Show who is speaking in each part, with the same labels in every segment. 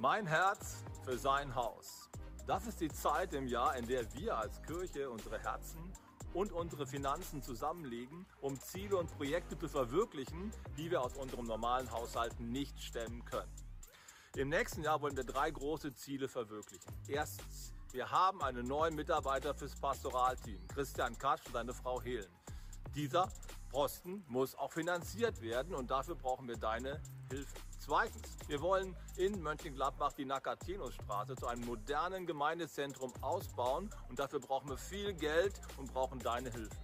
Speaker 1: Mein Herz für sein Haus. Das ist die Zeit im Jahr, in der wir als Kirche unsere Herzen und unsere Finanzen zusammenlegen, um Ziele und Projekte zu verwirklichen, die wir aus unserem normalen Haushalt nicht stemmen können. Im nächsten Jahr wollen wir drei große Ziele verwirklichen. Erstens, wir haben einen neuen Mitarbeiter fürs Pastoralteam, Christian Katsch und seine Frau Helen. Dieser Posten muss auch finanziert werden und dafür brauchen wir deine Hilfe. Zweitens, wir wollen in Mönchengladbach die Nakatinusstraße zu einem modernen Gemeindezentrum ausbauen und dafür brauchen wir viel Geld und brauchen deine Hilfe.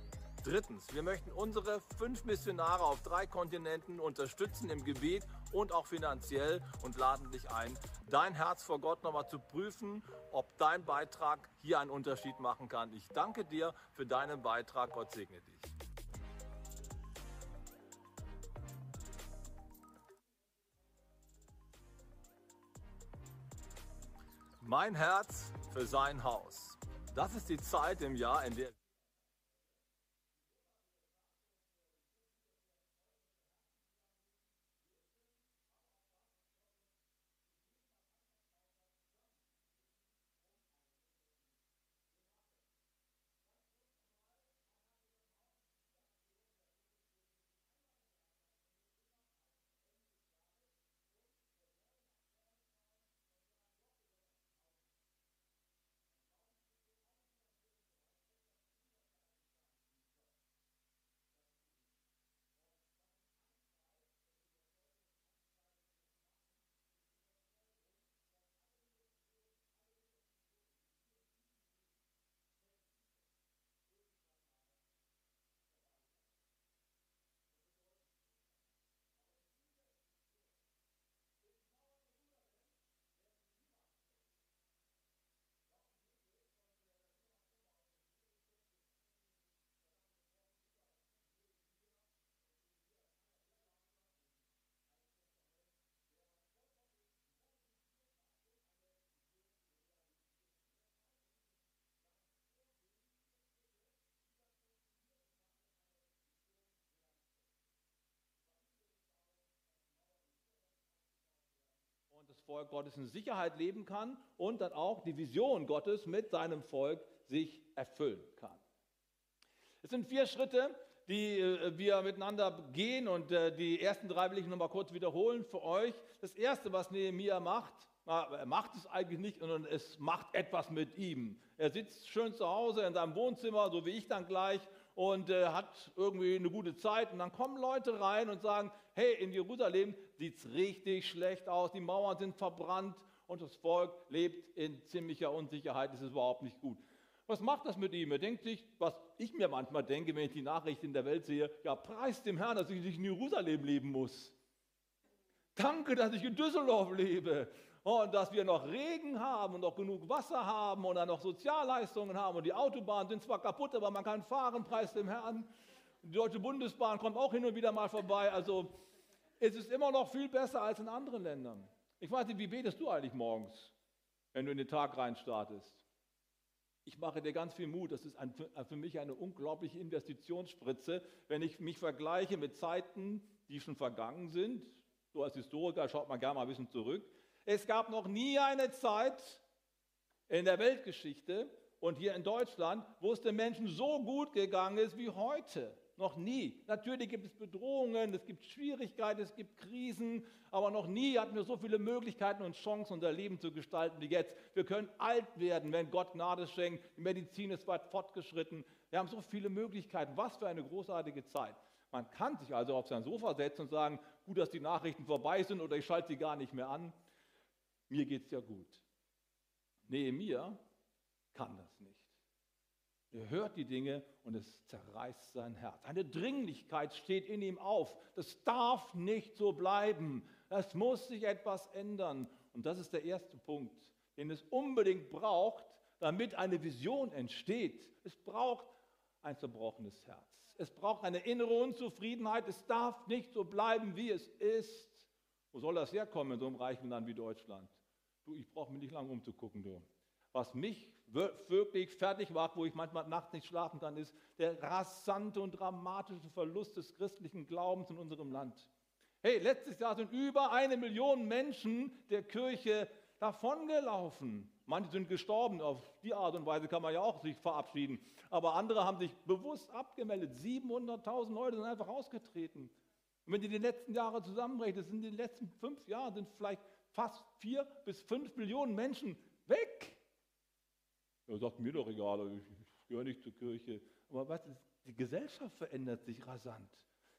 Speaker 1: Drittens, wir möchten unsere fünf Missionare auf drei Kontinenten unterstützen im Gebet und auch finanziell und laden dich ein, dein Herz vor Gott nochmal zu prüfen, ob dein Beitrag hier einen Unterschied machen kann. Ich danke dir für deinen Beitrag. Gott segne dich. Mein Herz für sein Haus. Das ist die Zeit im Jahr, in der Volk Gottes in Sicherheit leben kann und dann auch die Vision Gottes mit seinem Volk sich erfüllen kann. Es sind vier Schritte, die äh, wir miteinander gehen und äh, die ersten drei will ich nochmal kurz wiederholen für euch. Das erste, was Nehemiah macht, er macht es eigentlich nicht, sondern es macht etwas mit ihm. Er sitzt schön zu Hause in seinem Wohnzimmer, so wie ich dann gleich, und äh, hat irgendwie eine gute Zeit. Und dann kommen Leute rein und sagen, hey, in Jerusalem sieht es richtig schlecht aus, die Mauern sind verbrannt und das Volk lebt in ziemlicher Unsicherheit, es ist überhaupt nicht gut. Was macht das mit ihm? Er denkt sich, was ich mir manchmal denke, wenn ich die Nachrichten in der Welt sehe, ja, preist dem Herrn, dass ich nicht in Jerusalem leben muss. Danke, dass ich in Düsseldorf lebe und dass wir noch Regen haben und noch genug Wasser haben und dann noch Sozialleistungen haben und die Autobahnen sind zwar kaputt, aber man kann fahren, preis dem Herrn. Die Deutsche Bundesbahn kommt auch hin und wieder mal vorbei. Also es ist immer noch viel besser als in anderen Ländern. Ich weiß nicht, wie betest du eigentlich morgens, wenn du in den Tag reinstartest? Ich mache dir ganz viel Mut. Das ist ein, für mich eine unglaubliche Investitionsspritze, wenn ich mich vergleiche mit Zeiten, die schon vergangen sind. So als Historiker schaut man gerne mal ein bisschen zurück. Es gab noch nie eine Zeit in der Weltgeschichte und hier in Deutschland, wo es den Menschen so gut gegangen ist wie heute. Noch nie. Natürlich gibt es Bedrohungen, es gibt Schwierigkeiten, es gibt Krisen, aber noch nie hatten wir so viele Möglichkeiten und Chancen, unser Leben zu gestalten wie jetzt. Wir können alt werden, wenn Gott Gnade schenkt. Die Medizin ist weit fortgeschritten. Wir haben so viele Möglichkeiten. Was für eine großartige Zeit. Man kann sich also auf sein Sofa setzen und sagen, gut, dass die Nachrichten vorbei sind oder ich schalte sie gar nicht mehr an mir geht es ja gut. Nehemiah kann das nicht. Er hört die Dinge und es zerreißt sein Herz. Eine Dringlichkeit steht in ihm auf. Das darf nicht so bleiben. Es muss sich etwas ändern. Und das ist der erste Punkt, den es unbedingt braucht, damit eine Vision entsteht. Es braucht ein zerbrochenes Herz. Es braucht eine innere Unzufriedenheit. Es darf nicht so bleiben, wie es ist. Wo soll das herkommen in so einem reichen Land wie Deutschland? Du, ich brauche mir nicht lange umzugucken, du. Was mich wirklich fertig macht, wo ich manchmal nachts nicht schlafen kann, ist der rasante und dramatische Verlust des christlichen Glaubens in unserem Land. Hey, letztes Jahr sind über eine Million Menschen der Kirche davongelaufen. Manche sind gestorben, auf die Art und Weise kann man ja auch sich verabschieden. Aber andere haben sich bewusst abgemeldet. 700.000 Leute sind einfach ausgetreten. Und wenn ihr die letzten Jahre zusammenrechnet, sind in den letzten fünf Jahren sind vielleicht fast vier bis fünf Millionen Menschen weg. Er sagt mir doch egal, ich gehöre nicht zur Kirche. Aber was die Gesellschaft verändert sich rasant.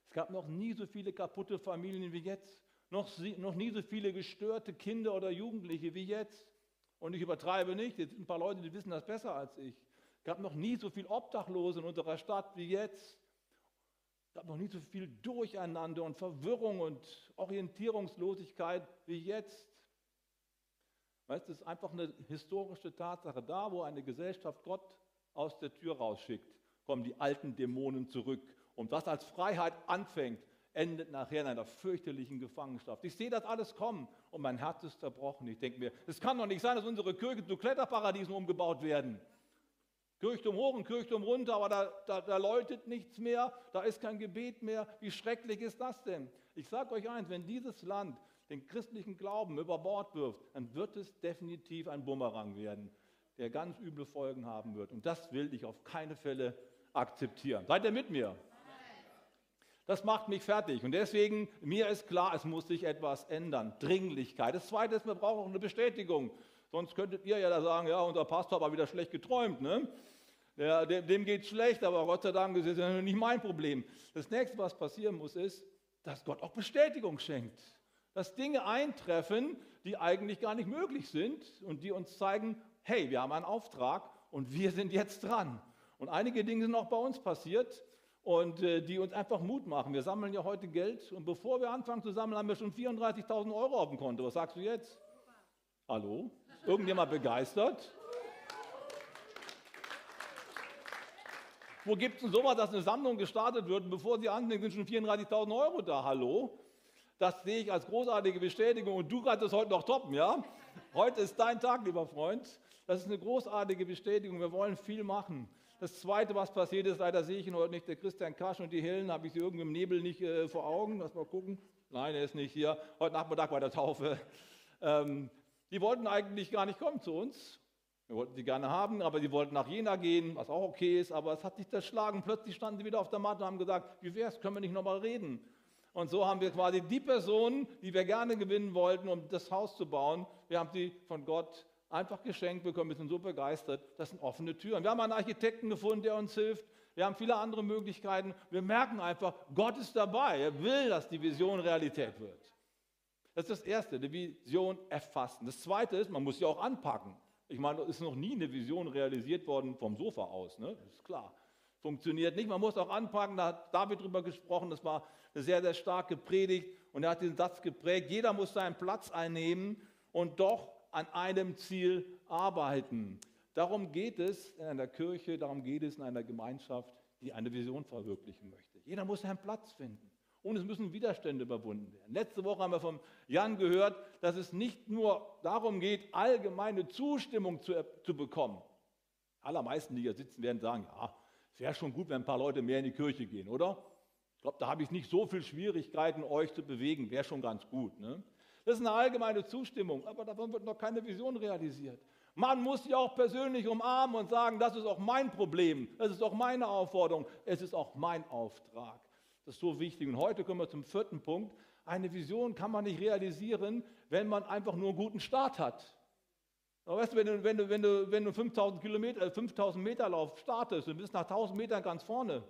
Speaker 1: Es gab noch nie so viele kaputte Familien wie jetzt. Noch, noch nie so viele gestörte Kinder oder Jugendliche wie jetzt. Und ich übertreibe nicht, jetzt sind ein paar Leute, die wissen das besser als ich. Es gab noch nie so viel Obdachlose in unserer Stadt wie jetzt. Es gab noch nie so viel Durcheinander und Verwirrung und Orientierungslosigkeit wie jetzt. Weißt es ist einfach eine historische Tatsache. Da, wo eine Gesellschaft Gott aus der Tür rausschickt, kommen die alten Dämonen zurück. Und was als Freiheit anfängt, endet nachher in einer fürchterlichen Gefangenschaft. Ich sehe das alles kommen und mein Herz ist zerbrochen. Ich denke mir, es kann doch nicht sein, dass unsere Kirchen zu Kletterparadiesen umgebaut werden. Kirchturm hoch und Kirchturm runter, aber da, da, da läutet nichts mehr, da ist kein Gebet mehr. Wie schrecklich ist das denn? Ich sage euch eins, wenn dieses Land den christlichen Glauben über Bord wirft, dann wird es definitiv ein Bumerang werden, der ganz üble Folgen haben wird. Und das will ich auf keine Fälle akzeptieren. Seid ihr mit mir? Das macht mich fertig. Und deswegen, mir ist klar, es muss sich etwas ändern. Dringlichkeit. Das Zweite ist, wir brauchen auch eine Bestätigung. Sonst könntet ihr ja da sagen, ja, unser Pastor aber wieder schlecht geträumt. Ne? Der, dem, dem geht schlecht, aber Gott sei Dank ist das nicht mein Problem. Das nächste, was passieren muss, ist, dass Gott auch Bestätigung schenkt. Dass Dinge eintreffen, die eigentlich gar nicht möglich sind und die uns zeigen, hey, wir haben einen Auftrag und wir sind jetzt dran. Und einige Dinge sind auch bei uns passiert und äh, die uns einfach Mut machen. Wir sammeln ja heute Geld und bevor wir anfangen zu sammeln, haben wir schon 34.000 Euro auf dem Konto. Was sagst du jetzt? Hallo? Irgendjemand begeistert? Wo gibt es denn sowas, dass eine Sammlung gestartet wird und bevor sie anfängt, sind schon 34.000 Euro da? Hallo? Das sehe ich als großartige Bestätigung und du kannst es heute noch toppen, ja? Heute ist dein Tag, lieber Freund. Das ist eine großartige Bestätigung. Wir wollen viel machen. Das Zweite, was passiert ist, leider sehe ich ihn heute nicht, der Christian Kasch und die Helen, habe ich sie irgendwie im Nebel nicht äh, vor Augen. Lass mal gucken. Nein, er ist nicht hier. Heute Nachmittag bei der Taufe. Ähm, die wollten eigentlich gar nicht kommen zu uns. Wir wollten sie gerne haben, aber sie wollten nach Jena gehen, was auch okay ist, aber es hat sich zerschlagen. Plötzlich standen sie wieder auf der Matte und haben gesagt, wie wäre es, können wir nicht nochmal reden? Und so haben wir quasi die Personen, die wir gerne gewinnen wollten, um das Haus zu bauen, wir haben sie von Gott einfach geschenkt bekommen. Wir sind so begeistert. Das sind offene Türen. Wir haben einen Architekten gefunden, der uns hilft. Wir haben viele andere Möglichkeiten. Wir merken einfach, Gott ist dabei. Er will, dass die Vision Realität wird. Das ist das Erste, die Vision erfassen. Das Zweite ist, man muss sie auch anpacken. Ich meine, es ist noch nie eine Vision realisiert worden vom Sofa aus. Ne? Das ist klar. Funktioniert nicht. Man muss auch anpacken. Da hat David drüber gesprochen. Das war eine sehr, sehr starke Predigt. Und er hat den Satz geprägt: Jeder muss seinen Platz einnehmen und doch an einem Ziel arbeiten. Darum geht es in einer Kirche, darum geht es in einer Gemeinschaft, die eine Vision verwirklichen möchte. Jeder muss seinen Platz finden. Und es müssen Widerstände überwunden werden. Letzte Woche haben wir von Jan gehört, dass es nicht nur darum geht, allgemeine Zustimmung zu, zu bekommen. Allermeisten, die hier sitzen, werden sagen, ja, es wäre schon gut, wenn ein paar Leute mehr in die Kirche gehen, oder? Ich glaube, da habe ich nicht so viele Schwierigkeiten, euch zu bewegen. Wäre schon ganz gut. Ne? Das ist eine allgemeine Zustimmung, aber davon wird noch keine Vision realisiert. Man muss sich auch persönlich umarmen und sagen, das ist auch mein Problem, das ist auch meine Aufforderung, es ist auch mein Auftrag. Das ist so wichtig. Und heute kommen wir zum vierten Punkt. Eine Vision kann man nicht realisieren, wenn man einfach nur einen guten Start hat. Aber weißt du, wenn du, wenn du, wenn du, wenn du 5000, Kilometer, 5000 äh, Meter Lauf startest und bist nach 1000 Metern ganz vorne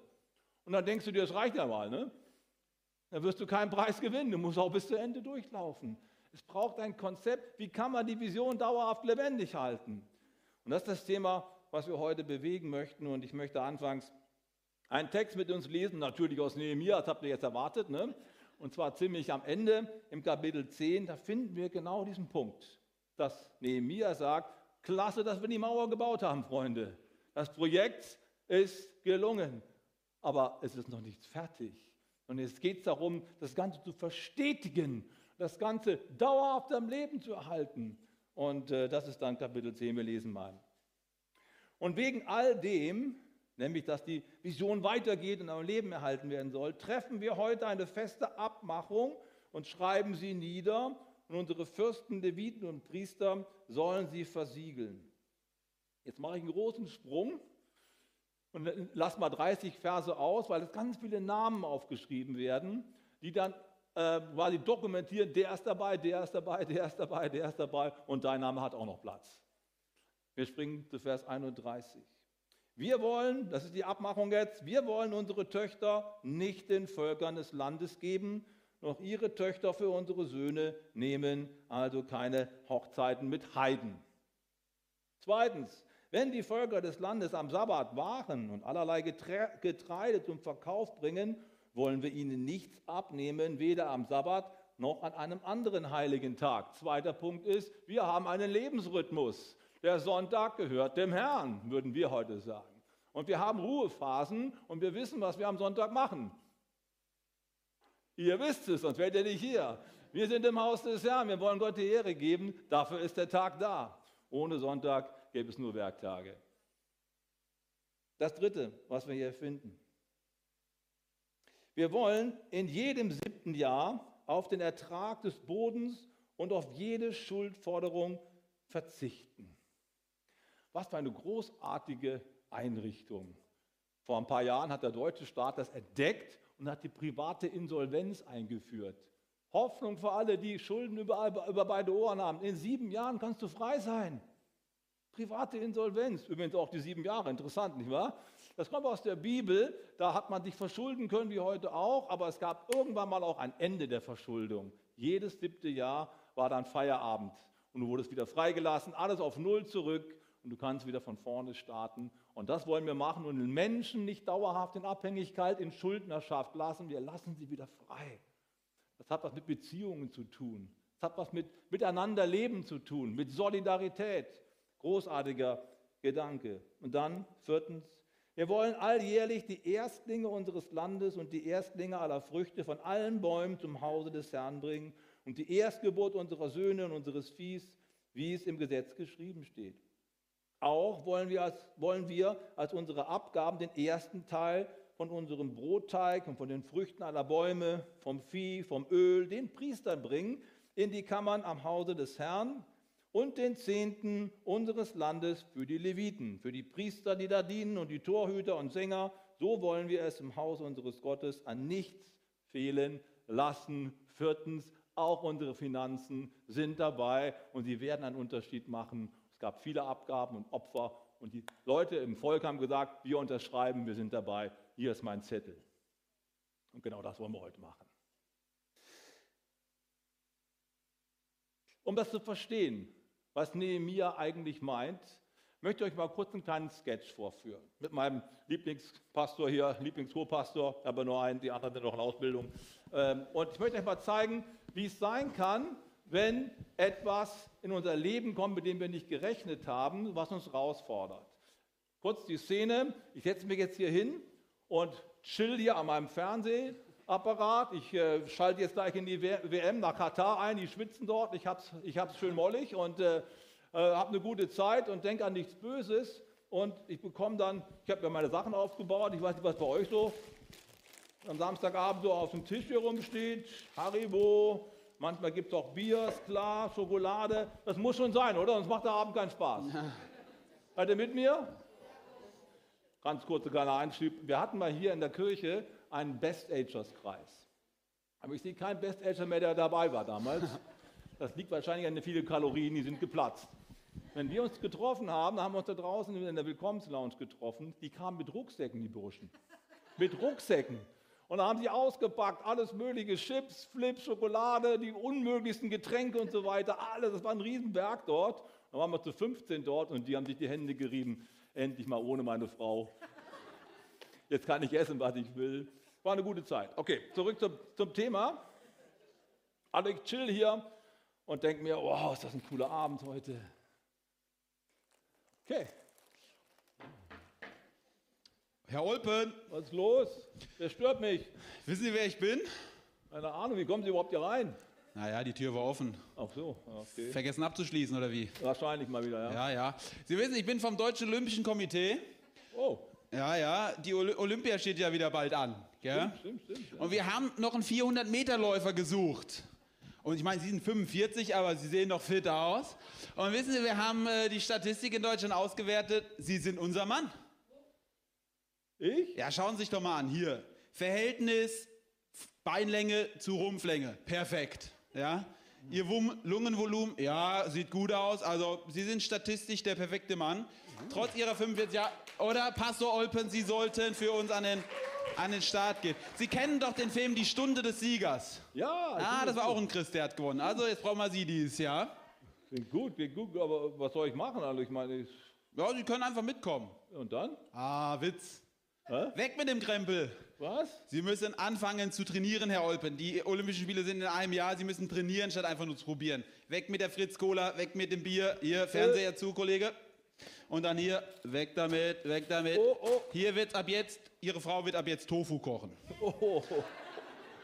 Speaker 1: und dann denkst du dir, das reicht ja mal, ne? dann wirst du keinen Preis gewinnen. Du musst auch bis zu Ende durchlaufen. Es braucht ein Konzept, wie kann man die Vision dauerhaft lebendig halten. Und das ist das Thema, was wir heute bewegen möchten. Und ich möchte anfangs einen Text mit uns lesen, natürlich aus Nehemiah, das habt ihr jetzt erwartet. Ne? Und zwar ziemlich am Ende, im Kapitel 10, da finden wir genau diesen Punkt, dass Nehemiah sagt, klasse, dass wir die Mauer gebaut haben, Freunde. Das Projekt ist gelungen, aber es ist noch nicht fertig. Und es geht darum, das Ganze zu verstetigen, das Ganze dauerhaft am Leben zu erhalten. Und äh, das ist dann Kapitel 10, wir lesen mal. Und wegen all dem, nämlich dass die Vision weitergeht und am Leben erhalten werden soll, treffen wir heute eine feste Abmachung und schreiben sie nieder und unsere Fürsten, Leviten und Priester sollen sie versiegeln. Jetzt mache ich einen großen Sprung und lass mal 30 Verse aus, weil es ganz viele Namen aufgeschrieben werden, die dann äh, quasi dokumentieren, der ist dabei, der ist dabei, der ist dabei, der ist dabei und dein Name hat auch noch Platz. Wir springen zu Vers 31. Wir wollen, das ist die Abmachung jetzt, wir wollen unsere Töchter nicht den Völkern des Landes geben, noch ihre Töchter für unsere Söhne nehmen, also keine Hochzeiten mit Heiden. Zweitens, wenn die Völker des Landes am Sabbat Waren und allerlei Getreide zum Verkauf bringen, wollen wir ihnen nichts abnehmen, weder am Sabbat noch an einem anderen heiligen Tag. Zweiter Punkt ist, wir haben einen Lebensrhythmus. Der Sonntag gehört dem Herrn, würden wir heute sagen. Und wir haben Ruhephasen und wir wissen, was wir am Sonntag machen. Ihr wisst es, sonst wärt ihr nicht hier. Wir sind im Haus des Herrn, wir wollen Gott die Ehre geben, dafür ist der Tag da. Ohne Sonntag gäbe es nur Werktage. Das Dritte, was wir hier finden. Wir wollen in jedem siebten Jahr auf den Ertrag des Bodens und auf jede Schuldforderung verzichten. Was für eine großartige Einrichtung. Vor ein paar Jahren hat der deutsche Staat das entdeckt und hat die private Insolvenz eingeführt. Hoffnung für alle, die Schulden überall, über beide Ohren haben. In sieben Jahren kannst du frei sein. Private Insolvenz, übrigens auch die sieben Jahre, interessant, nicht wahr? Das kommt aus der Bibel, da hat man sich verschulden können, wie heute auch, aber es gab irgendwann mal auch ein Ende der Verschuldung. Jedes siebte Jahr war dann Feierabend und du wurdest wieder freigelassen, alles auf Null zurück und du kannst wieder von vorne starten. Und das wollen wir machen und den Menschen nicht dauerhaft in Abhängigkeit, in Schuldnerschaft lassen. Wir lassen sie wieder frei. Das hat was mit Beziehungen zu tun. Das hat was mit Miteinanderleben zu tun, mit Solidarität. Großartiger Gedanke. Und dann viertens, wir wollen alljährlich die Erstlinge unseres Landes und die Erstlinge aller Früchte von allen Bäumen zum Hause des Herrn bringen und die Erstgeburt unserer Söhne und unseres Viehs, wie es im Gesetz geschrieben steht. Auch wollen wir, als, wollen wir als unsere Abgaben den ersten Teil von unserem Brotteig und von den Früchten aller Bäume, vom Vieh, vom Öl, den Priestern bringen in die Kammern am Hause des Herrn und den Zehnten unseres Landes für die Leviten, für die Priester, die da dienen und die Torhüter und Sänger. So wollen wir es im Haus unseres Gottes an nichts fehlen lassen. Viertens, auch unsere Finanzen sind dabei und sie werden einen Unterschied machen gab viele Abgaben und Opfer und die Leute im Volk haben gesagt, wir unterschreiben, wir sind dabei, hier ist mein Zettel. Und genau das wollen wir heute machen. Um das zu verstehen, was Nehemiah eigentlich meint, möchte ich euch mal kurz einen kleinen Sketch vorführen. Mit meinem Lieblingspastor hier, Lieblingshochpastor, aber nur einen, die anderen sind noch in Ausbildung. Ähm, und ich möchte euch mal zeigen, wie es sein kann, wenn etwas in unser Leben kommt, mit dem wir nicht gerechnet haben, was uns herausfordert. Kurz die Szene, ich setze mich jetzt hier hin und chill hier an meinem Fernsehapparat. Ich äh, schalte jetzt gleich in die WM nach Katar ein, die schwitzen dort, ich habe es ich schön mollig und äh, äh, habe eine gute Zeit und denke an nichts Böses. Und ich bekomme dann, ich habe mir meine Sachen aufgebaut, ich weiß nicht, was bei euch so am Samstagabend so auf dem Tisch hier rumsteht. Haribo, Manchmal gibt es auch Bier, klar, Schokolade. Das muss schon sein, oder? Sonst macht der Abend keinen Spaß. Seid ihr mit mir? Ganz kurzer kleiner Einschub. Wir hatten mal hier in der Kirche einen Best-Agers-Kreis. Aber ich sehe keinen Best-Ager mehr, der dabei war damals. Das liegt wahrscheinlich an den vielen Kalorien, die sind geplatzt. Wenn wir uns getroffen haben, haben wir uns da draußen in der Willkommenslounge getroffen. Die kamen mit Rucksäcken, die Burschen. Mit Rucksäcken. Und da haben sie ausgepackt, alles mögliche, Chips, Flips, Schokolade, die unmöglichsten Getränke und so weiter, alles. Das war ein Riesenberg dort. Dann waren wir zu 15 dort und die haben sich die Hände gerieben. Endlich mal ohne meine Frau. Jetzt kann ich essen, was ich will. War eine gute Zeit. Okay, zurück zum, zum Thema. Also chill hier und denke mir, wow, ist das ein cooler Abend heute. Okay,
Speaker 2: Herr Olpen.
Speaker 1: Was ist los? Wer stört mich?
Speaker 2: Wissen Sie, wer ich bin?
Speaker 1: Keine Ahnung, wie kommen Sie überhaupt hier rein?
Speaker 2: Naja, die Tür war offen.
Speaker 1: Ach so, okay.
Speaker 2: Vergessen abzuschließen, oder wie?
Speaker 1: Wahrscheinlich mal wieder, ja.
Speaker 2: Ja, ja. Sie wissen, ich bin vom Deutschen Olympischen Komitee.
Speaker 1: Oh.
Speaker 2: Ja, ja, die Olympia steht ja wieder bald an. Gell?
Speaker 1: Stimmt, stimmt, stimmt.
Speaker 2: Und wir haben noch einen 400-Meter-Läufer gesucht. Und ich meine, Sie sind 45, aber Sie sehen doch fit aus. Und wissen Sie, wir haben äh, die Statistik in Deutschland ausgewertet. Sie sind unser Mann.
Speaker 1: Ich?
Speaker 2: Ja, schauen Sie sich doch mal an. Hier. Verhältnis Beinlänge zu Rumpflänge. Perfekt. Ja. Ihr Wum Lungenvolumen, ja, sieht gut aus. Also, Sie sind statistisch der perfekte Mann. Trotz Ihrer 45 Jahre. Oder Pastor Olpen, Sie sollten für uns an den, an den Start gehen. Sie kennen doch den Film Die Stunde des Siegers.
Speaker 1: Ja.
Speaker 2: Ah, das war auch ein Christ, der hat gewonnen. Also, jetzt brauchen wir Sie dieses Jahr.
Speaker 1: Klingt gut, klingt gut, aber was soll ich machen? Also ich meine, ich,
Speaker 2: Ja, Sie können einfach mitkommen.
Speaker 1: und dann?
Speaker 2: Ah, Witz. Weg mit dem Krempel.
Speaker 1: Was?
Speaker 2: Sie müssen anfangen zu trainieren, Herr Olpen. Die Olympischen Spiele sind in einem Jahr. Sie müssen trainieren, statt einfach nur zu probieren. Weg mit der Fritz-Cola, weg mit dem Bier. Hier, Fernseher zu, Kollege. Und dann hier, weg damit, weg damit.
Speaker 1: Oh, oh.
Speaker 2: Hier wird ab jetzt, Ihre Frau wird ab jetzt Tofu kochen.
Speaker 1: Oh,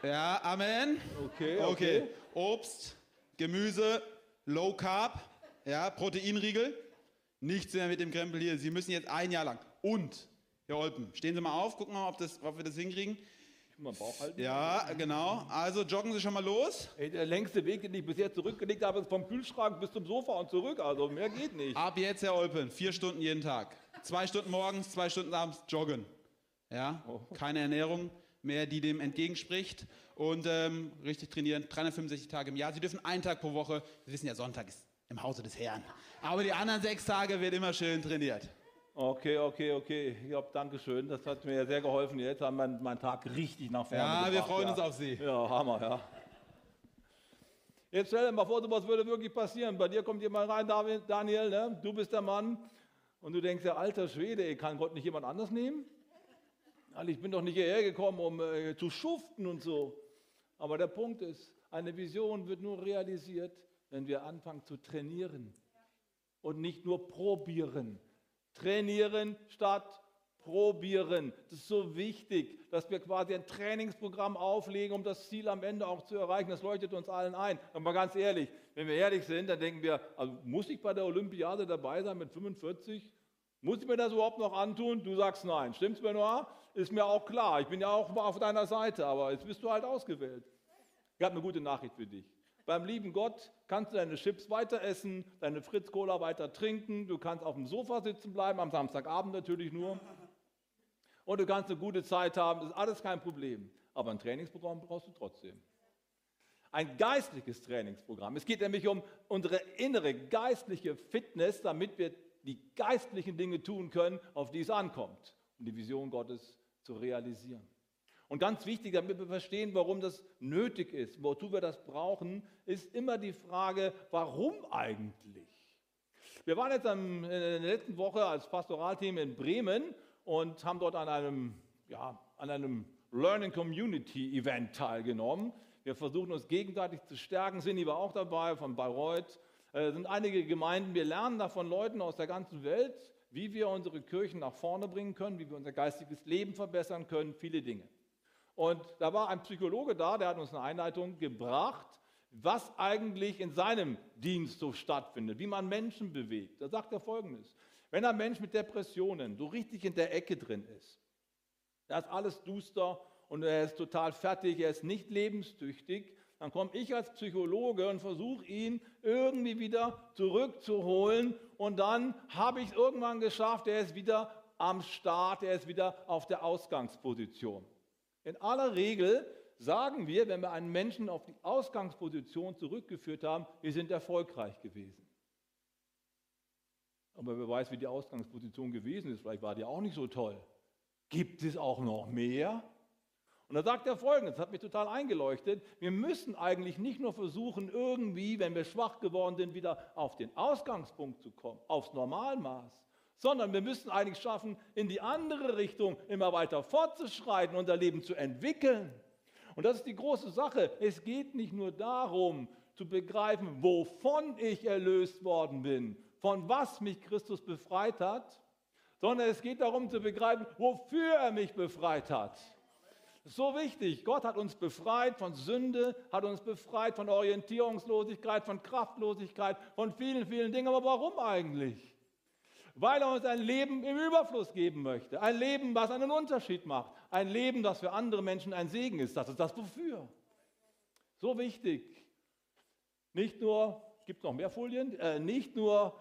Speaker 2: Ja, Amen.
Speaker 1: okay,
Speaker 2: Okay.
Speaker 1: okay.
Speaker 2: Obst, Gemüse, Low Carb, ja, Proteinriegel. Nichts mehr mit dem Krempel hier. Sie müssen jetzt ein Jahr lang. Und, Herr Olpen, stehen Sie mal auf, gucken wir mal, ob, das, ob wir das hinkriegen.
Speaker 1: Meinen Bauch halten.
Speaker 2: Ja, genau. Also joggen Sie schon mal los.
Speaker 1: Ey, der längste Weg, den ich bisher zurückgelegt habe, ist vom Kühlschrank bis zum Sofa und zurück. Also mehr geht nicht.
Speaker 2: Ab jetzt, Herr Olpen, vier Stunden jeden Tag. Zwei Stunden morgens, zwei Stunden abends joggen. Ja, keine Ernährung mehr, die dem entgegenspricht. Und ähm, richtig trainieren, 365 Tage im Jahr. Sie dürfen einen Tag pro Woche. Sie wissen ja, Sonntag ist im Hause des Herrn. Aber die anderen sechs Tage wird immer schön trainiert.
Speaker 1: Okay, okay, okay. Ja, danke schön. Das hat mir sehr geholfen. Jetzt haben wir meinen Tag richtig nach vorne
Speaker 2: Ja, wir
Speaker 1: gebracht,
Speaker 2: freuen
Speaker 1: ja.
Speaker 2: uns auf Sie.
Speaker 1: Ja, Hammer, ja. Jetzt stell dir mal vor, was würde wirklich passieren. Bei dir kommt jemand rein, Daniel, ne? du bist der Mann. Und du denkst, ja, alter Schwede, ey, kann Gott nicht jemand anders nehmen? Also ich bin doch nicht hierher gekommen, um äh, zu schuften und so. Aber der Punkt ist, eine Vision wird nur realisiert, wenn wir anfangen zu trainieren und nicht nur probieren. Trainieren statt probieren. Das ist so wichtig, dass wir quasi ein Trainingsprogramm auflegen, um das Ziel am Ende auch zu erreichen. Das leuchtet uns allen ein. Aber ganz ehrlich, wenn wir ehrlich sind, dann denken wir, also muss ich bei der Olympiade dabei sein mit 45? Muss ich mir das überhaupt noch antun? Du sagst nein. Stimmt's, Benoit? Ist mir auch klar. Ich bin ja auch auf deiner Seite, aber jetzt bist du halt ausgewählt. Ich habe eine gute Nachricht für dich. Beim lieben Gott kannst du deine Chips weiter essen, deine Fritz-Cola weiter trinken, du kannst auf dem Sofa sitzen bleiben, am Samstagabend natürlich nur. Und du kannst eine gute Zeit haben, das ist alles kein Problem. Aber ein Trainingsprogramm brauchst du trotzdem. Ein geistliches Trainingsprogramm. Es geht nämlich um unsere innere geistliche Fitness, damit wir die geistlichen Dinge tun können, auf die es ankommt, um die Vision Gottes zu realisieren. Und ganz wichtig, damit wir verstehen, warum das nötig ist, wozu wir das brauchen, ist immer die Frage, warum eigentlich? Wir waren jetzt am, in der letzten Woche als Pastoralteam in Bremen und haben dort an einem, ja, an einem Learning Community Event teilgenommen. Wir versuchen uns gegenseitig zu stärken. Cindy war auch dabei von Bayreuth. Es sind einige Gemeinden. Wir lernen da von Leuten aus der ganzen Welt, wie wir unsere Kirchen nach vorne bringen können, wie wir unser geistiges Leben verbessern können, viele Dinge. Und da war ein Psychologe da, der hat uns eine Einleitung gebracht, was eigentlich in seinem Dienst so stattfindet, wie man Menschen bewegt. Da sagt er folgendes: Wenn ein Mensch mit Depressionen so richtig in der Ecke drin ist, da ist alles duster und er ist total fertig, er ist nicht lebenstüchtig, dann komme ich als Psychologe und versuche ihn irgendwie wieder zurückzuholen und dann habe ich es irgendwann geschafft, er ist wieder am Start, er ist wieder auf der Ausgangsposition. In aller Regel sagen wir, wenn wir einen Menschen auf die Ausgangsposition zurückgeführt haben, wir sind erfolgreich gewesen. Aber wer weiß, wie die Ausgangsposition gewesen ist, vielleicht war die auch nicht so toll. Gibt es auch noch mehr? Und da sagt er folgendes, das hat mich total eingeleuchtet, wir müssen eigentlich nicht nur versuchen, irgendwie, wenn wir schwach geworden sind, wieder auf den Ausgangspunkt zu kommen, aufs Normalmaß, sondern wir müssen eigentlich schaffen, in die andere Richtung immer weiter fortzuschreiten, unser Leben zu entwickeln. Und das ist die große Sache. Es geht nicht nur darum, zu begreifen, wovon ich erlöst worden bin, von was mich Christus befreit hat, sondern es geht darum zu begreifen, wofür er mich befreit hat. So wichtig. Gott hat uns befreit von Sünde, hat uns befreit von Orientierungslosigkeit, von Kraftlosigkeit, von vielen, vielen Dingen. Aber warum eigentlich? Weil er uns ein Leben im Überfluss geben möchte. Ein Leben, was einen Unterschied macht. Ein Leben, das für andere Menschen ein Segen ist. Das ist das Wofür. So wichtig. Nicht nur, gibt es noch mehr Folien, äh, nicht, nur,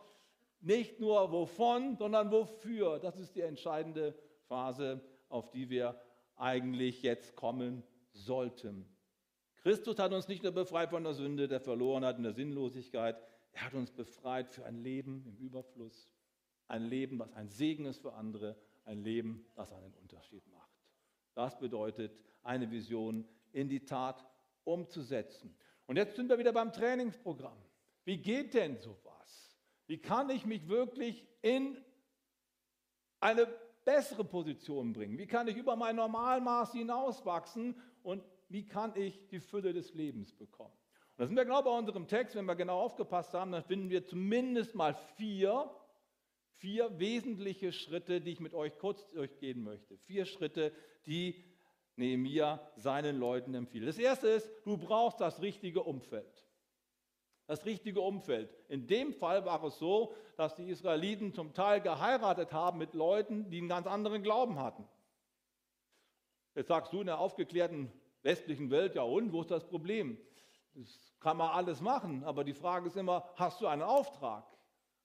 Speaker 1: nicht nur wovon, sondern wofür. Das ist die entscheidende Phase, auf die wir eigentlich jetzt kommen sollten. Christus hat uns nicht nur befreit von der Sünde, der Verlorenheit und der Sinnlosigkeit, er hat uns befreit für ein Leben im Überfluss, ein Leben, was ein Segen ist für andere, ein Leben, das einen Unterschied macht. Das bedeutet, eine Vision in die Tat umzusetzen. Und jetzt sind wir wieder beim Trainingsprogramm. Wie geht denn sowas? Wie kann ich mich wirklich in eine bessere Position bringen? Wie kann ich über mein Normalmaß hinauswachsen und wie kann ich die Fülle des Lebens bekommen? Und da sind wir genau bei unserem Text, wenn wir genau aufgepasst haben, dann finden wir zumindest mal vier, vier wesentliche Schritte, die ich mit euch kurz durchgehen möchte. Vier Schritte, die Nehemiah seinen Leuten empfiehlt. Das erste ist, du brauchst das richtige Umfeld. Das richtige Umfeld. In dem Fall war es so, dass die Israeliten zum Teil geheiratet haben mit Leuten, die einen ganz anderen Glauben hatten. Jetzt sagst du in der aufgeklärten westlichen Welt, ja und, wo ist das Problem? Das kann man alles machen, aber die Frage ist immer, hast du einen Auftrag?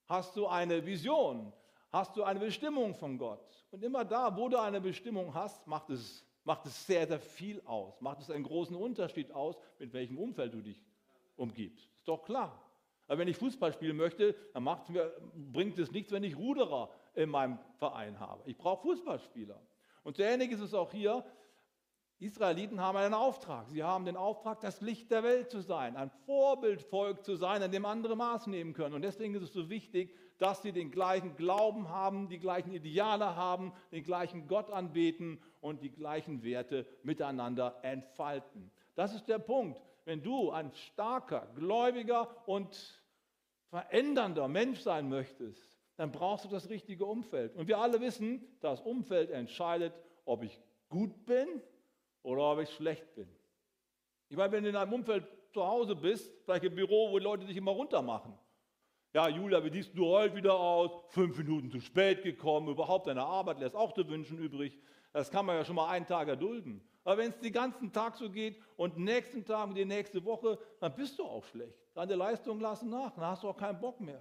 Speaker 1: Hast du eine Vision? Hast du eine Bestimmung von Gott? Und immer da, wo du eine Bestimmung hast, macht es macht es sehr, sehr viel aus, macht es einen großen Unterschied aus, mit welchem Umfeld du dich umgibst. Ist doch klar. Aber wenn ich Fußball spielen möchte, dann mir, bringt es nichts, wenn ich Ruderer in meinem Verein habe. Ich brauche Fußballspieler. Und so ähnlich ist es auch hier. Israeliten haben einen Auftrag. Sie haben den Auftrag, das Licht der Welt zu sein, ein Vorbildvolk zu sein, an dem andere Maß nehmen können. Und deswegen ist es so wichtig, dass sie den gleichen Glauben haben, die gleichen Ideale haben, den gleichen Gott anbeten und die gleichen Werte miteinander entfalten. Das ist der Punkt. Wenn du ein starker, gläubiger und verändernder Mensch sein möchtest, dann brauchst du das richtige Umfeld. Und wir alle wissen, das Umfeld entscheidet, ob ich gut bin oder ob ich schlecht bin. Ich meine, wenn du in einem Umfeld zu Hause bist, vielleicht im Büro, wo Leute dich immer runtermachen, ja, Julia, wie siehst du heute wieder aus? Fünf Minuten zu spät gekommen, überhaupt deine Arbeit lässt auch zu wünschen übrig. Das kann man ja schon mal einen Tag erdulden. Aber wenn es den ganzen Tag so geht und nächsten Tag und die nächste Woche, dann bist du auch schlecht. Deine Leistungen lassen nach, dann hast du auch keinen Bock mehr.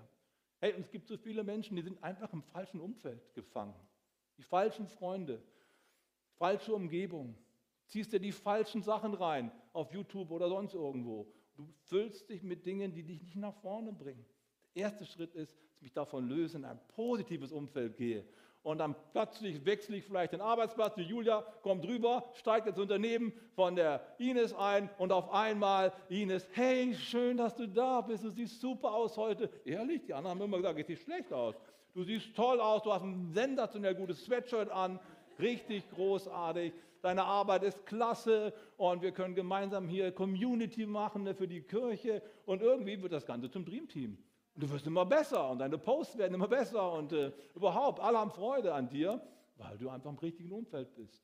Speaker 1: Hey, und es gibt so viele Menschen, die sind einfach im falschen Umfeld gefangen. Die falschen Freunde, falsche Umgebung. Ziehst dir die falschen Sachen rein auf YouTube oder sonst irgendwo. Du füllst dich mit Dingen, die dich nicht nach vorne bringen erste Schritt ist, dass ich mich davon löse, in ein positives Umfeld gehe. Und dann plötzlich wechsle ich vielleicht den Arbeitsplatz. Die Julia kommt drüber, steigt ins Unternehmen von der Ines ein und auf einmal Ines, hey, schön, dass du da bist. Du siehst super aus heute. Ehrlich, die anderen haben immer gesagt, ich sehe schlecht aus. Du siehst toll aus, du hast ein sensationell gutes Sweatshirt an, richtig großartig. Deine Arbeit ist klasse und wir können gemeinsam hier Community machen ne, für die Kirche und irgendwie wird das Ganze zum Dreamteam. Und du wirst immer besser und deine Posts werden immer besser und äh, überhaupt, alle haben Freude an dir, weil du einfach im richtigen Umfeld bist.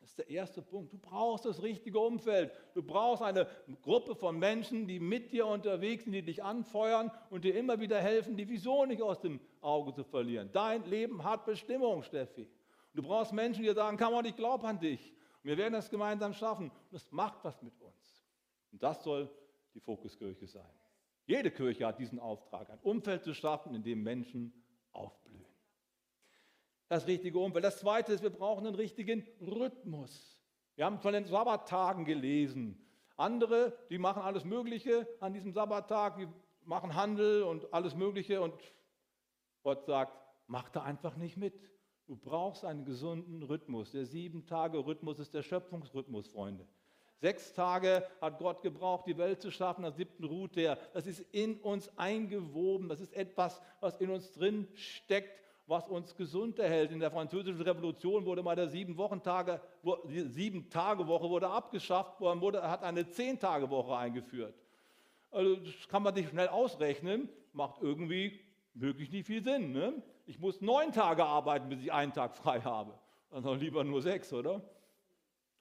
Speaker 1: Das ist der erste Punkt. Du brauchst das richtige Umfeld. Du brauchst eine Gruppe von Menschen, die mit dir unterwegs sind, die dich anfeuern und dir immer wieder helfen, die Vision nicht aus dem Auge zu verlieren. Dein Leben hat Bestimmung, Steffi. Du brauchst Menschen, die dir sagen, kann man, ich glaube an dich. Und wir werden das gemeinsam schaffen. Und das macht was mit uns. Und das soll die Fokuskirche sein. Jede Kirche hat diesen Auftrag, ein Umfeld zu schaffen, in dem Menschen aufblühen. Das richtige Umfeld. Das zweite ist, wir brauchen einen richtigen Rhythmus. Wir haben von den Sabbattagen gelesen. Andere, die machen alles Mögliche an diesem Sabbattag, die machen Handel und alles Mögliche und Gott sagt, mach da einfach nicht mit. Du brauchst einen gesunden Rhythmus. Der Sieben-Tage-Rhythmus ist der Schöpfungsrhythmus, Freunde. Sechs Tage hat Gott gebraucht, die Welt zu schaffen, am siebten ruht er. Das ist in uns eingewoben, das ist etwas, was in uns drin steckt, was uns gesund erhält. In der französischen Revolution wurde mal der Sieben-Tage-Woche wurde abgeschafft, wurde, hat eine Zehn-Tage-Woche eingeführt. Also das kann man sich schnell ausrechnen, macht irgendwie wirklich nicht viel Sinn. Ne? Ich muss neun Tage arbeiten, bis ich einen Tag frei habe. Also lieber nur sechs, oder?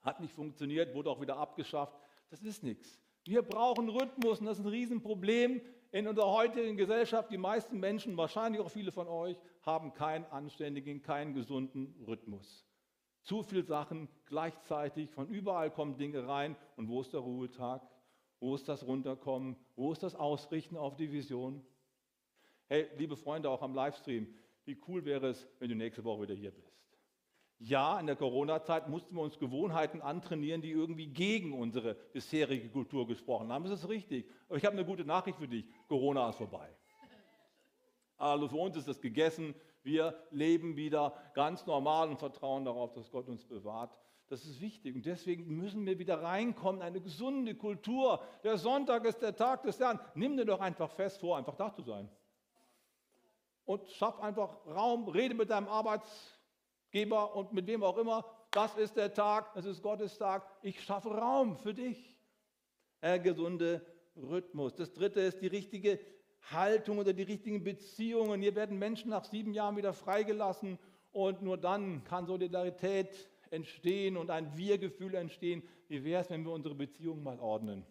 Speaker 1: Hat nicht funktioniert, wurde auch wieder abgeschafft. Das ist nichts. Wir brauchen Rhythmus und das ist ein Riesenproblem in unserer heutigen Gesellschaft. Die meisten Menschen, wahrscheinlich auch viele von euch, haben keinen anständigen, keinen gesunden Rhythmus. Zu viele Sachen gleichzeitig, von überall kommen Dinge rein und wo ist der Ruhetag? Wo ist das Runterkommen? Wo ist das Ausrichten auf die Vision? Hey, liebe Freunde, auch am Livestream, wie cool wäre es, wenn du nächste Woche wieder hier bist? Ja, in der Corona-Zeit mussten wir uns Gewohnheiten antrainieren, die irgendwie gegen unsere bisherige Kultur gesprochen haben. Das ist richtig. Aber ich habe eine gute Nachricht für dich. Corona ist vorbei. Also für uns ist das gegessen. Wir leben wieder ganz normal und vertrauen darauf, dass Gott uns bewahrt. Das ist wichtig. Und deswegen müssen wir wieder reinkommen, eine gesunde Kultur. Der Sonntag ist der Tag des Herrn. Nimm dir doch einfach fest vor, einfach da zu sein. Und schaff einfach Raum, rede mit deinem Arbeitsgeber und mit wem auch immer. Das ist der Tag, das ist Gottes Tag. Ich schaffe Raum für dich. Der gesunde Rhythmus. Das dritte ist die richtige Haltung oder die richtigen Beziehungen. Hier werden Menschen nach sieben Jahren wieder freigelassen und nur dann kann Solidarität entstehen und ein Wir-Gefühl entstehen. Wie wäre es, wenn wir unsere Beziehungen mal ordnen?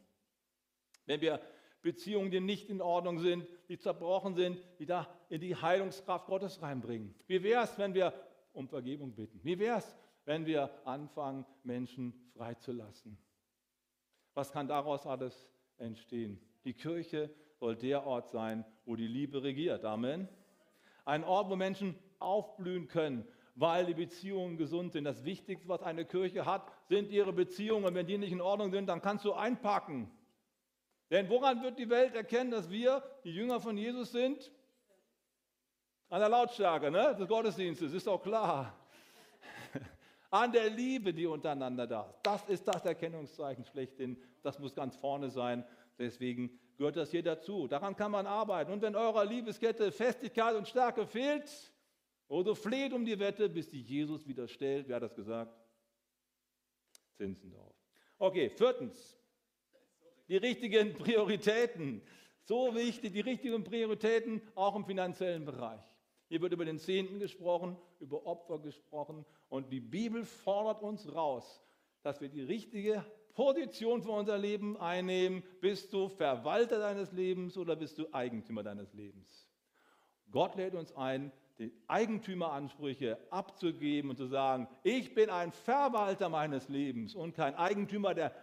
Speaker 1: Wenn wir Beziehungen, die nicht in Ordnung sind, die zerbrochen sind, wieder in die Heilungskraft Gottes reinbringen. Wie wäre es, wenn wir um Vergebung bitten? Wie wäre es, wenn wir anfangen, Menschen freizulassen? Was kann daraus alles entstehen? Die Kirche soll der Ort sein, wo die Liebe regiert. Amen. Ein Ort, wo Menschen aufblühen können, weil die Beziehungen gesund sind. Das Wichtigste, was eine Kirche hat, sind ihre Beziehungen. Und wenn die nicht in Ordnung sind, dann kannst du einpacken. Denn woran wird die Welt erkennen, dass wir die Jünger von Jesus sind? An der Lautstärke ne, des Gottesdienstes, ist doch klar. An der Liebe, die untereinander da ist. Das ist das Erkennungszeichen schlechthin. Das muss ganz vorne sein. Deswegen gehört das hier dazu. Daran kann man arbeiten. Und wenn eurer Liebeskette Festigkeit und Stärke fehlt, oder fleht um die Wette, bis die Jesus wieder stellt, wer hat das gesagt? Zinsendorf. Okay, viertens, die richtigen Prioritäten. So wichtig, die richtigen Prioritäten auch im finanziellen Bereich. Hier wird über den Zehnten gesprochen, über Opfer gesprochen und die Bibel fordert uns raus, dass wir die richtige Position für unser Leben einnehmen. Bist du Verwalter deines Lebens oder bist du Eigentümer deines Lebens? Gott lädt uns ein, die Eigentümeransprüche abzugeben und zu sagen, ich bin ein Verwalter meines Lebens und kein Eigentümer, der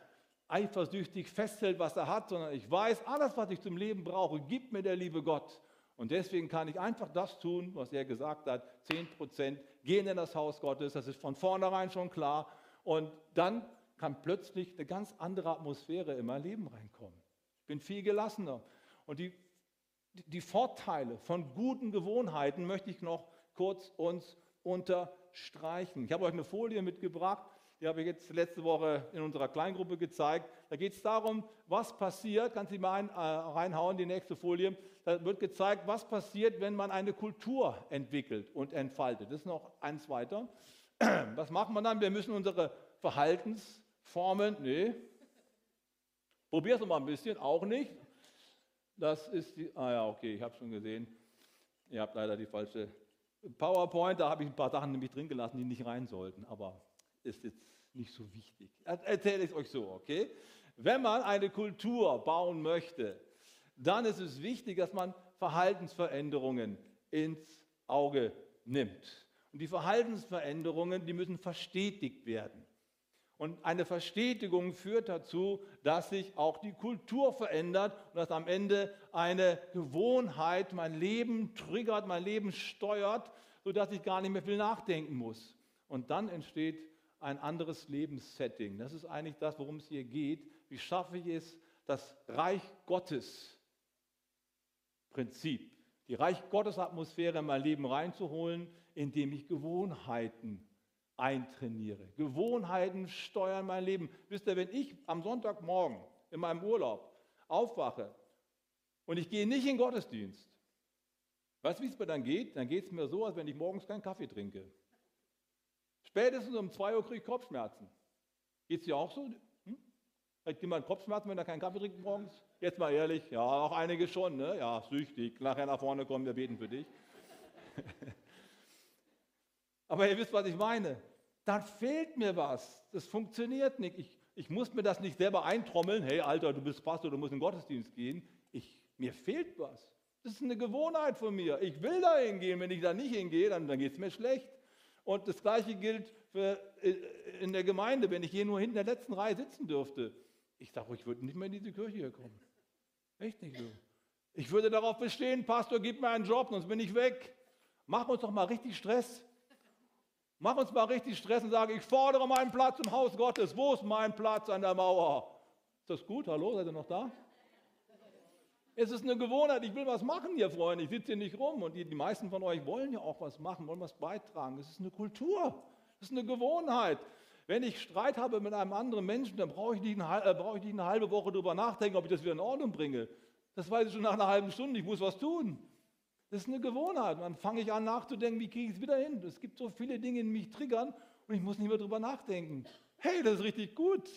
Speaker 1: eifersüchtig festhält, was er hat, sondern ich weiß, alles, was ich zum Leben brauche, gibt mir der liebe Gott. Und deswegen kann ich einfach das tun, was er gesagt hat, 10 Prozent gehen in das Haus Gottes, das ist von vornherein schon klar. Und dann kann plötzlich eine ganz andere Atmosphäre in mein Leben reinkommen. Ich bin viel gelassener. Und die, die Vorteile von guten Gewohnheiten möchte ich noch kurz uns unterstreichen. Ich habe euch eine Folie mitgebracht, die habe ich jetzt letzte Woche in unserer Kleingruppe gezeigt. Da geht es darum, was passiert, kannst du mal ein, äh, reinhauen, die nächste Folie. Da wird gezeigt, was passiert, wenn man eine Kultur entwickelt und entfaltet. Das ist noch eins weiter. Was macht man dann? Wir müssen unsere Verhaltens- Formen, nee. Probier es mal ein bisschen, auch nicht. Das ist die, ah ja, okay, ich habe schon gesehen. Ihr habt leider die falsche PowerPoint, da habe ich ein paar Sachen nämlich drin gelassen, die nicht rein sollten, aber ist jetzt nicht so wichtig. Erzähle ich es euch so, okay? Wenn man eine Kultur bauen möchte, dann ist es wichtig, dass man Verhaltensveränderungen ins Auge nimmt. Und die Verhaltensveränderungen, die müssen verstetigt werden. Und eine Verstetigung führt dazu, dass sich auch die Kultur verändert und dass am Ende eine Gewohnheit mein Leben triggert, mein Leben steuert, sodass ich gar nicht mehr viel nachdenken muss. Und dann entsteht ein anderes Lebenssetting. Das ist eigentlich das, worum es hier geht. Wie schaffe ich es, das Reich Gottes Prinzip, die Reich Gottes Atmosphäre in mein Leben reinzuholen, indem ich Gewohnheiten eintrainiere. Gewohnheiten steuern mein Leben. Wisst ihr, wenn ich am Sonntagmorgen in meinem Urlaub aufwache und ich gehe nicht in Gottesdienst, weißt du, wie es mir dann geht? Dann geht es mir so, als wenn ich morgens keinen Kaffee trinke. Spätestens um 2 Uhr kriege ich Kopfschmerzen. Geht es dir auch so? Hm? Hat jemand Kopfschmerzen, wenn er keinen Kaffee trinkt morgens? Jetzt mal ehrlich, ja, auch einige schon, ne? Ja, süchtig. Nachher nach vorne kommen, wir beten für dich. Aber ihr wisst, was ich meine. Dann fehlt mir was. Das funktioniert nicht. Ich, ich muss mir das nicht selber eintrommeln. Hey, Alter, du bist Pastor, du musst in den Gottesdienst gehen. Ich, mir fehlt was. Das ist eine Gewohnheit von mir. Ich will da hingehen. Wenn ich da nicht hingehe, dann, dann geht es mir schlecht. Und das Gleiche gilt für, äh, in der Gemeinde, wenn ich hier nur hinten in der letzten Reihe sitzen dürfte. Ich sage, ich würde nicht mehr in diese Kirche hier kommen. Echt nicht so. Ich würde darauf bestehen, Pastor, gib mir einen Job, sonst bin ich weg. Mach uns doch mal richtig Stress. Mach uns mal richtig Stress und sage, ich fordere meinen Platz im Haus Gottes. Wo ist mein Platz an der Mauer? Ist das gut? Hallo, seid ihr noch da? Es ist eine Gewohnheit, ich will was machen hier, Freunde. Ich sitze hier nicht rum. Und die, die meisten von euch wollen ja auch was machen, wollen was beitragen. Es ist eine Kultur, es ist eine Gewohnheit. Wenn ich Streit habe mit einem anderen Menschen, dann brauche ich, nicht eine, äh, brauche ich nicht eine halbe Woche darüber nachdenken, ob ich das wieder in Ordnung bringe. Das weiß ich schon nach einer halben Stunde, ich muss was tun. Das ist eine Gewohnheit. Und dann fange ich an nachzudenken, wie kriege ich es wieder hin. Es gibt so viele Dinge, die mich triggern und ich muss nicht mehr darüber nachdenken. Hey, das ist richtig gut.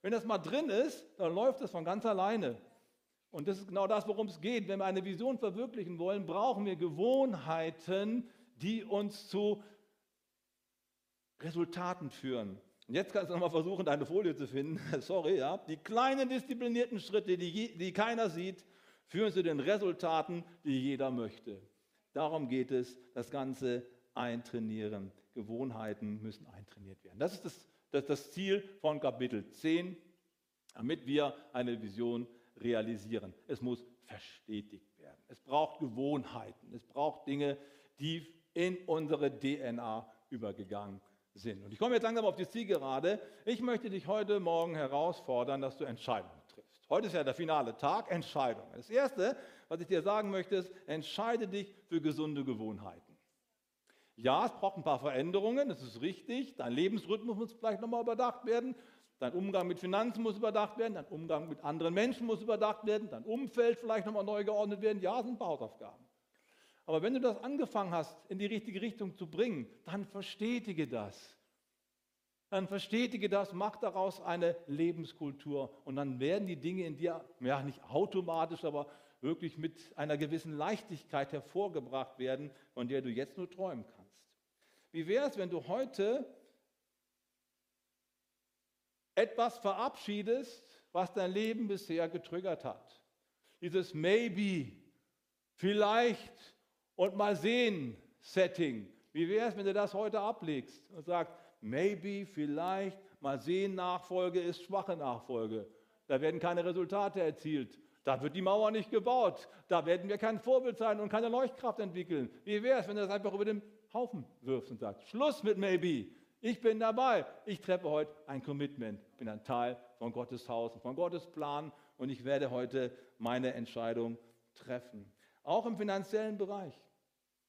Speaker 1: Wenn das mal drin ist, dann läuft das von ganz alleine. Und das ist genau das, worum es geht. Wenn wir eine Vision verwirklichen wollen, brauchen wir Gewohnheiten, die uns zu Resultaten führen. Und jetzt kannst du nochmal versuchen, deine Folie zu finden. Sorry, ja. Die kleinen disziplinierten Schritte, die, die keiner sieht, führen zu den Resultaten, die jeder möchte. Darum geht es, das Ganze eintrainieren. Gewohnheiten müssen eintrainiert werden. Das ist das, das, das Ziel von Kapitel 10, damit wir eine Vision realisieren. Es muss verstetigt werden. Es braucht Gewohnheiten. Es braucht Dinge, die in unsere DNA übergegangen sind. Und ich komme jetzt langsam auf die Zielgerade. Ich möchte dich heute Morgen herausfordern, dass du Entscheidungen triffst. Heute ist ja der finale Tag, Entscheidungen. Das Erste, was ich dir sagen möchte, ist, entscheide dich für gesunde Gewohnheiten. Ja, es braucht ein paar Veränderungen, das ist richtig. Dein Lebensrhythmus muss vielleicht nochmal überdacht werden. Dein Umgang mit Finanzen muss überdacht werden, dein Umgang mit anderen Menschen muss überdacht werden, dein Umfeld vielleicht nochmal neu geordnet werden. Ja, das sind Hausaufgaben. Aber wenn du das angefangen hast, in die richtige Richtung zu bringen, dann verstetige das. Dann verstetige das, mach daraus eine Lebenskultur und dann werden die Dinge in dir, ja nicht automatisch, aber wirklich mit einer gewissen Leichtigkeit hervorgebracht werden, von der du jetzt nur träumen kannst. Wie wäre es, wenn du heute etwas verabschiedest, was dein Leben bisher getriggert hat. Dieses Maybe, vielleicht und mal sehen Setting. Wie wäre es, wenn du das heute ablegst und sagst, maybe, vielleicht, mal sehen Nachfolge ist schwache Nachfolge. Da werden keine Resultate erzielt. Da wird die Mauer nicht gebaut. Da werden wir kein Vorbild sein und keine Leuchtkraft entwickeln. Wie wäre es, wenn du das einfach über den Haufen wirfst und sagst, Schluss mit maybe. Ich bin dabei. Ich treffe heute ein Commitment. Ich bin ein Teil von Gottes Haus und von Gottes Plan und ich werde heute meine Entscheidung treffen. Auch im finanziellen Bereich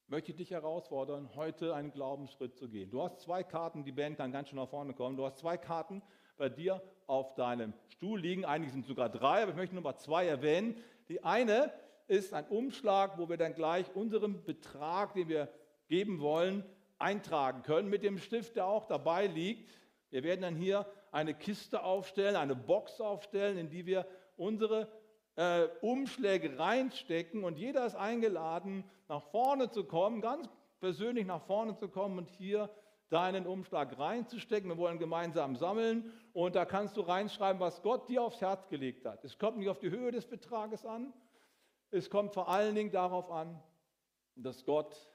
Speaker 1: möchte ich dich herausfordern, heute einen Glaubensschritt zu gehen. Du hast zwei Karten, die Band kann ganz schön nach vorne kommen. Du hast zwei Karten bei dir auf deinem Stuhl liegen. Eigentlich sind sogar drei, aber ich möchte nur mal zwei erwähnen. Die eine ist ein Umschlag, wo wir dann gleich unseren Betrag, den wir geben wollen, eintragen können mit dem Stift, der auch dabei liegt. Wir werden dann hier eine Kiste aufstellen, eine Box aufstellen, in die wir unsere äh, Umschläge reinstecken und jeder ist eingeladen, nach vorne zu kommen, ganz persönlich nach vorne zu kommen und hier deinen Umschlag reinzustecken. Wir wollen gemeinsam sammeln und da kannst du reinschreiben, was Gott dir aufs Herz gelegt hat. Es kommt nicht auf die Höhe des Betrages an, es kommt vor allen Dingen darauf an, dass Gott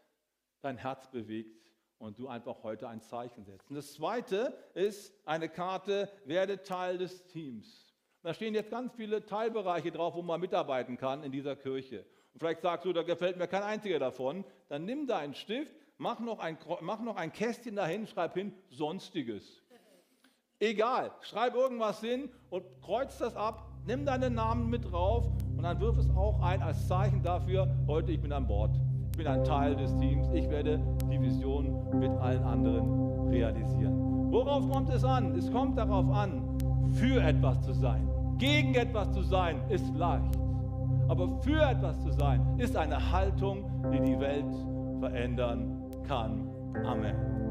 Speaker 1: dein Herz bewegt und du einfach heute ein Zeichen setzt. Und das zweite ist eine Karte, werde Teil des Teams. Da stehen jetzt ganz viele Teilbereiche drauf, wo man mitarbeiten kann in dieser Kirche. Und vielleicht sagst du, da gefällt mir kein einziger davon. Dann nimm da einen Stift, mach noch ein, mach noch ein Kästchen dahin, schreib hin, Sonstiges. Egal, schreib irgendwas hin und kreuz das ab, nimm deinen Namen mit drauf und dann wirf es auch ein als Zeichen dafür, heute ich bin an Bord. Bin ein Teil des Teams. Ich werde die Vision mit allen anderen realisieren. Worauf kommt es an? Es kommt darauf an, für etwas zu sein. Gegen etwas zu sein ist leicht. Aber für etwas zu sein ist eine Haltung, die die Welt verändern kann. Amen.